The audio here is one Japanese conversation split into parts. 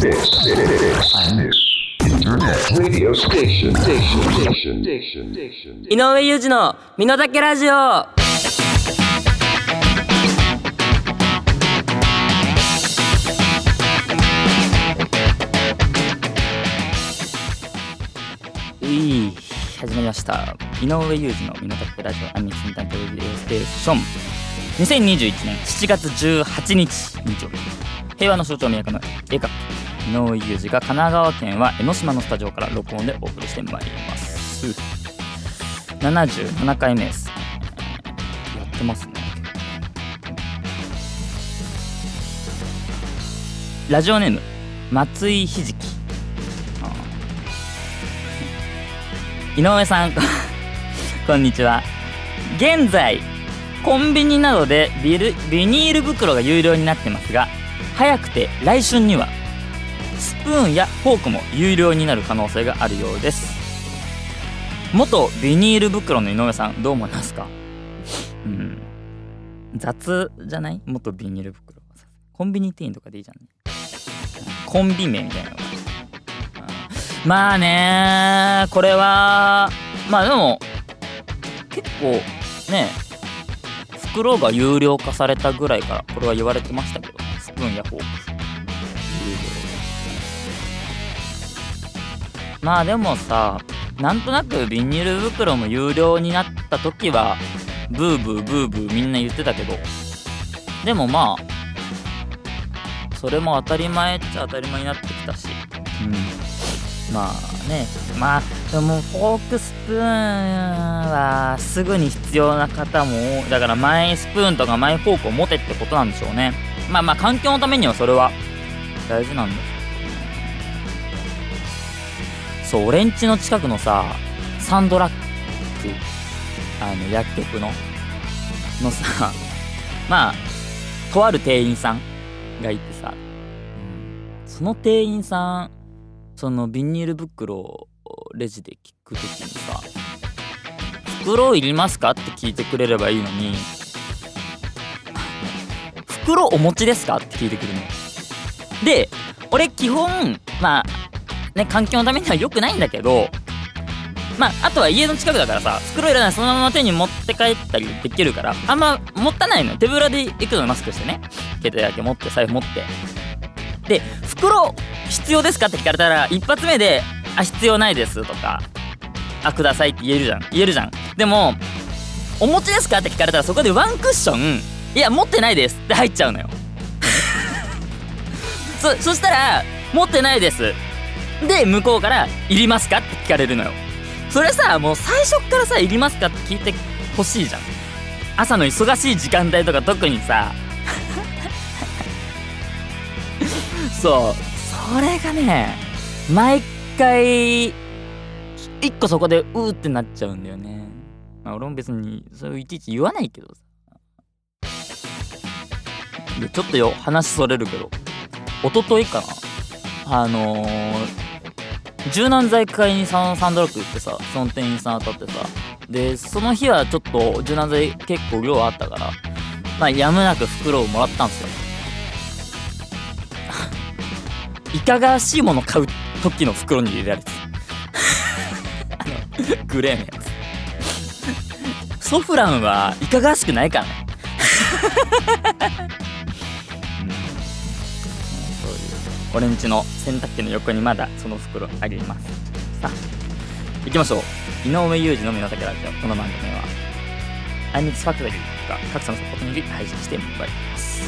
this, this Internet radio station, station, station, station, station. 井上裕二の身の丈ラジオうい始まりました井上裕二の身の丈ラジオアミキンタントレディオステーション2021年7月18日日曜日平和の象徴都の映画井上裕二が神奈川県は江ノ島のスタジオから録音でお送りしてまいります77回目ですやってますねラジオネーム松井ひじき井上さんこんにちは現在コンビニなどでビルビニール袋が有料になってますが早くて来春にはスプーンやフォークも有料になる可能性があるようです。元ビニール袋の井上さんどう思いますか？うん。雑じゃない？元ビニール袋。コンビニ店員とかでいいじゃんね。コンビ名みたいなの。まあねこれはまあでも結構ね袋が有料化されたぐらいからこれは言われてましたけどスプーンやフォーク。有料まあでもさなんとなくビニール袋も有料になった時はブーブーブーブーみんな言ってたけど。でもまあそれも当たり前っちゃ当たり前になってきたし。うん。まあね。まあでもフォークスプーンはすぐに必要な方もだからマイスプーンとかマイフォークを持てってことなんでしょうね。まあまあ環境のためにはそれは大事なんですそう俺ん家の近くのさサンドラッグあの薬局ののさ まあとある店員さんがいてさ、うんその店員さんそのビニール袋をレジで聞くときにさ「袋いりますか?」って聞いてくれればいいのに「袋お持ちですか?」って聞いてくるので俺基本まあね環境のためには良くないんだけどまああとは家の近くだからさ袋いらないそのまま手に持って帰ったりできるからあんま持たないの手ぶらで行くのマスクしてね。携帯だけ持って財布持って。で袋必要ですかって聞かれたら一発目で「あ必要ないです」とか「あください」って言えるじゃん。言えるじゃん。でも「お持ちですか?」って聞かれたらそこでワンクッション「いや持ってないです」って入っちゃうのよ。そそしたら「持ってないです」で向こうから「いりますか?」って聞かれるのよ。それさもう最初からさ「いりますか?」って聞いてほしいじゃん。朝の忙しい時間帯とか特にさ。そう。それがね毎回一個そこでうーってなっちゃうんだよね。まあ俺も別にそれをいちいち言わないけどさ。でちょっとよ話それるけど。一昨日かな。あのー、柔軟剤買いにサンドラッグ行ってさその店員さん当たってさ。でその日はちょっと柔軟剤結構量あったからまあやむなく袋をもらったんですよ。いかがわしいもの買う時の袋に入れられてあの グレーのやつ。ソフランはいかがわしくないからね。俺んちの洗濯機の横にまだその袋あります。さあ行きましょう。井上裕二の身の丈ラジオ。この番組はアイミックスファクトリーが各社のサポートにより配信してまいります。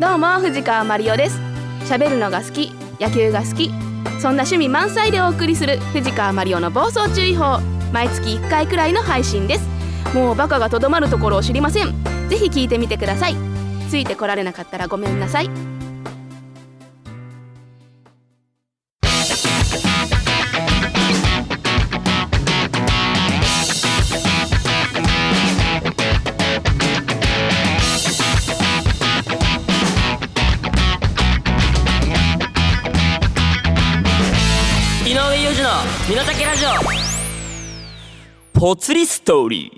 どうも藤川マリオです。喋るのが好き野球が好きそんな趣味満載でお送りする藤川マリオの暴走注意報。毎月1回くらいの配信です。もうバカがとどまるところを知りません。ぜひ聞いてみてください。ついてこられなかったらごめんなさい。ぽつりストーリ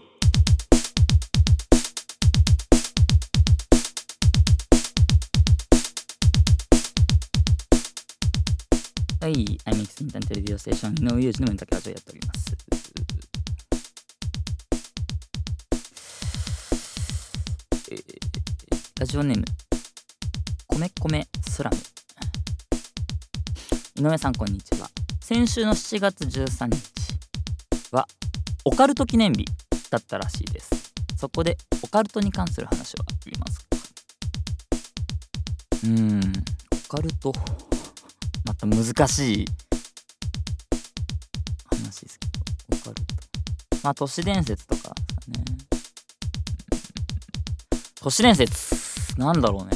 ー。はい、 iMix Internet Radio Station 井上裕二の身の丈ラジオやっております。えーラジオネーム米米スラム。井上さんこんにちは。先週の7月13日オカルト記念日だったらしいです。そこでオカルトに関する話はありますか？うーんオカルト？また難しい話ですけどオカルト。まあ都市伝説とかですかね。都市伝説？なんだろうね。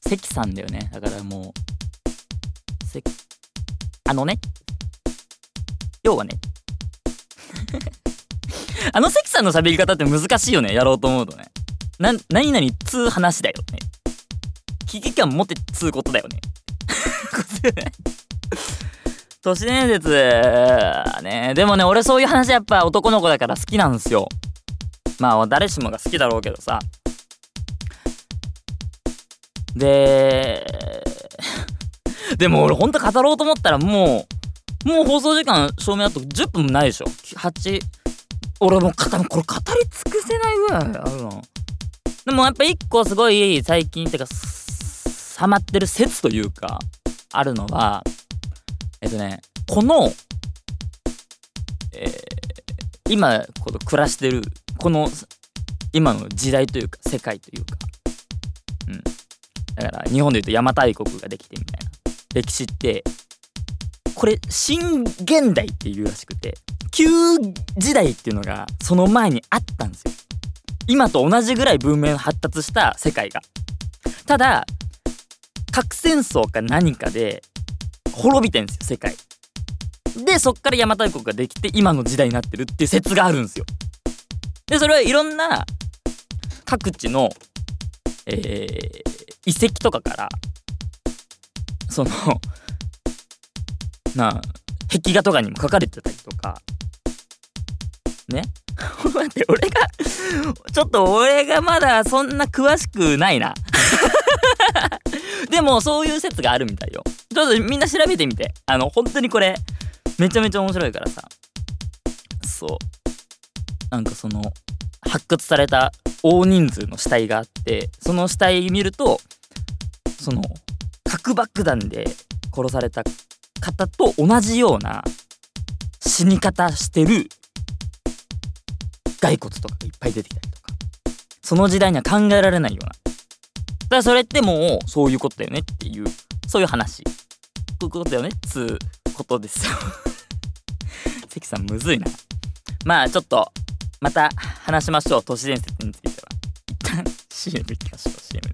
関さんだよね。だからもう関あのね要はね。あの関さんの喋り方って難しいよね。やろうと思うとね。な何々つう話だよね。危機感持ってつうことだよね。ことだよね。都市伝説ね。でもね俺そういう話やっぱ男の子だから好きなんですよ。まあ誰しもが好きだろうけどさ。で でも俺ほんと語ろうと思ったらもうもう放送時間照明あと10分もないでしょ。8俺もう多分これ語り尽くせないぐらいあるの。でもやっぱ一個すごい最近ってかすハマってる説というかあるのはえっとねこのえー今この暮らしてるこの今の時代というか世界というか。うん。だから日本でいうと邪馬台国ができてみたいな。歴史ってこれ新現代っていうらしくて旧時代っていうのがその前にあったんですよ。今と同じぐらい文明の発達した世界が。ただ核戦争か何かで滅びてんですよ世界。でそっから邪馬台国ができて今の時代になってるっていう説があるんですよ。でそれはいろんな各地のえー遺跡とかからそのな壁画とかにも書かれてたりとか。ね？待って俺がちょっと俺がまだそんな詳しくないな。でもそういう説があるみたいよ。ちょっとみんな調べてみて。あの本当にこれめちゃめちゃ面白いからさ。そう。なんかその発掘された大人数の死体があってその死体見るとその核爆弾で殺された方と同じような死に方してる骸骨とかがいっぱい出てきたりとかその時代には考えられないようなだからそれってもうそういうことだよねっていうそういう話そういうことだよねっつうことですよ。関さんむずいな。まあちょっとまた話しましょう。都市伝説については。一旦 CM いきましょう。CM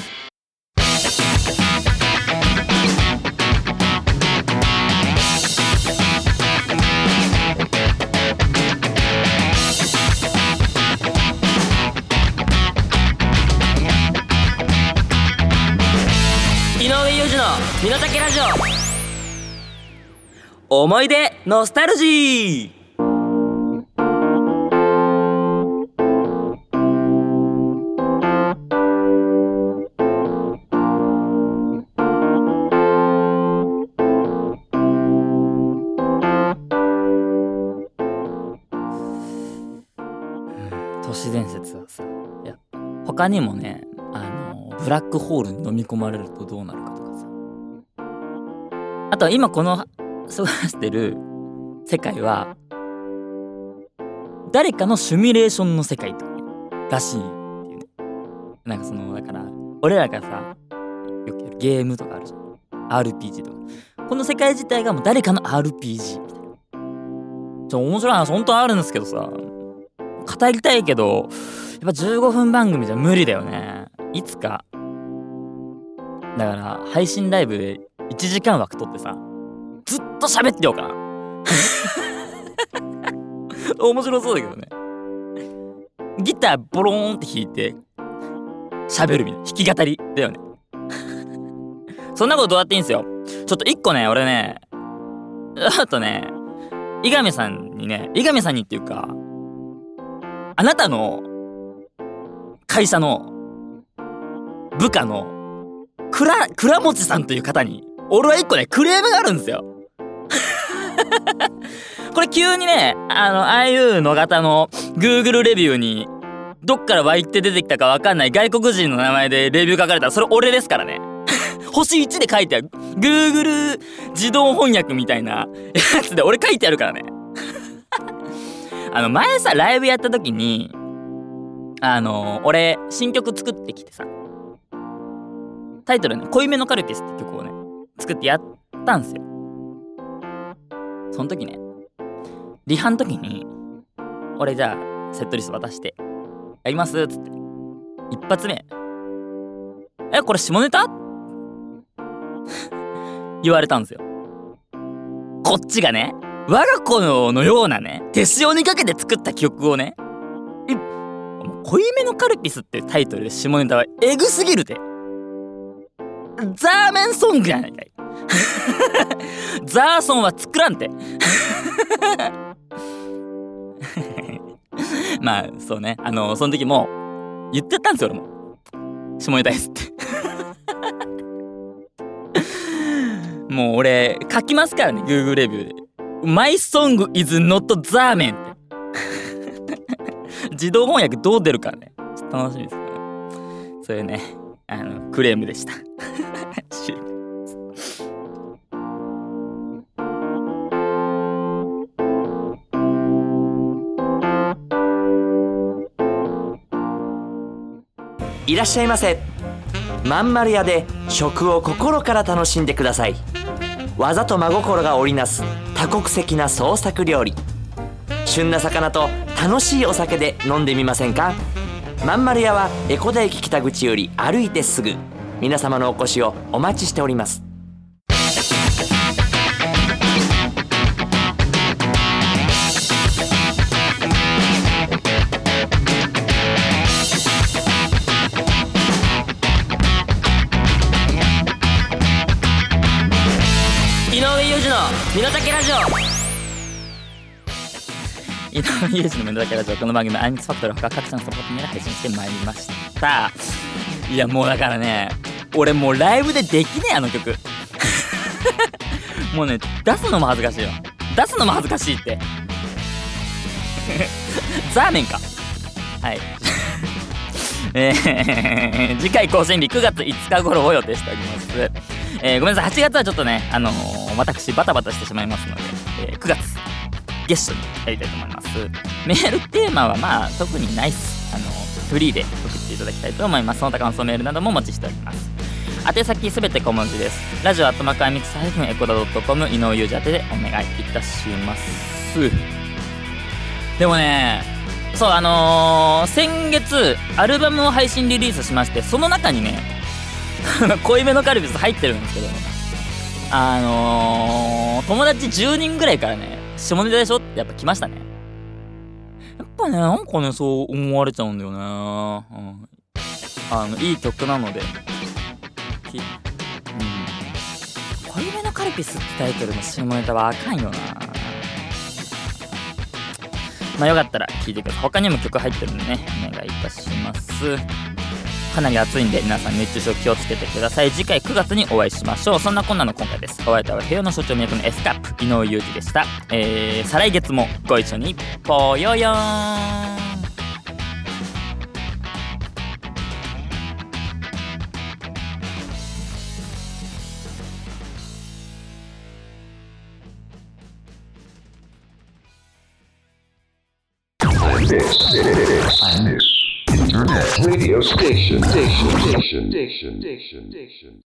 の身の丈ラジオ。思い出ノスタルジー。都市伝説はさいや他にもねあのブラックホールに飲み込まれるとどうなるかととは今この過ごしてる世界は誰かのシミュレーションの世界とからしいっていうね。なんかそのだから俺らがさよくゲームとかあるじゃん。RPG とか。この世界自体がもう誰かの RPG みたいな。ちょ面白い話本当はあるんですけどさ。語りたいけどやっぱ15分番組じゃ無理だよね。いつか。だから配信ライブで1時間枠取ってさずっと喋ってようかな。面白そうだけどね。ギターボローンって弾いて喋るみたいな。弾き語りだよね。そんなことどうやっていいんすよ。ちょっと一個ね俺ねあとね伊上さんにね伊上さんにっていうかあなたの会社の部下の倉持さんという方に俺は一個ねクレームがあるんですよ。これ急にねあのああいうの型の Google レビューにどっから湧いて出てきたか分かんない外国人の名前でレビュー書かれたらそれ俺ですからね。星1で書いてある Google 自動翻訳みたいな やつで俺書いてあるからね。あの前さライブやった時にあの俺新曲作ってきてさタイトルね「濃いめのカルピス」って曲をね作ってやったんすよ。その時ねリハの時に俺じゃあセットリスト渡して「やります」っつって一発目「えこれ下ネタ?」言われたんですよ。こっちがね我が子のようなね手塩にかけて作った曲をね濃いめのカルピスっていうタイトルで下ネタはエグすぎるでザーメンソングやないかい。ザーソンは作らんて。まあそうね。あのその時も言ってたんですよ俺も。下ネタですって。もう俺書きますからね Google レビューで「My song is not ザーメン」って。自動翻訳どう出るかね。ちょっと楽しみですね。そういうねあのクレームでした。いらっしゃいませ。まんまる屋で食を心から楽しんでください。技と真心が織りなす多国籍な創作料理。旬な魚と楽しいお酒で飲んでみませんか？まんまる屋は江古田駅北口より歩いてすぐ。皆様のお越しをお待ちしております。身の丈ラジオ。井上裕二の身の丈ラジオ。この番組はアイミックスファクトリーほか各社のサポートにより配信してまいりました。いやもうだからね俺もうライブでできねえあの曲。もうね出すのも恥ずかしいよ。出すのも恥ずかしいって。ザーメンか。はい。えー次回更新日9月5日頃を予定しております、えーごめんなさい。8月はちょっとねあのー私バタバタしてしまいますので、えー9月ゲストにやりたいと思います。メールテーマはまあ特にないっす。あのフリーで送っていただきたいと思います。その他感想メールなどもお待ちしております。宛先すべて小文字です。ラジオアットマークアミックスハイフンエコダドットコム井上裕二宛てでお願いいたします。でもねそうあのー先月アルバムを配信リリースしましてその中にね 濃いめのカルピス入ってるんですけどあのー友達10人ぐらいからね下ネタでしょ？ってやっぱ来ましたね。やっぱねなんかねそう思われちゃうんだよね、うん、あのいい曲なので。きうん。濃いめのカルピスってタイトルの下ネタはあかんよな。まあよかったら聴いてください。他にも曲入ってるんでねお願いいたします。かなり暑いんで皆さん熱中症気をつけてください。次回9月にお会いしましょう。そんなこんなの今回です。お相手は平和の象徴魅力の S カップ井上裕二でした。えー、再来月もご一緒に。ぽよよーん「Station. Station. Station. Station. Station. Station.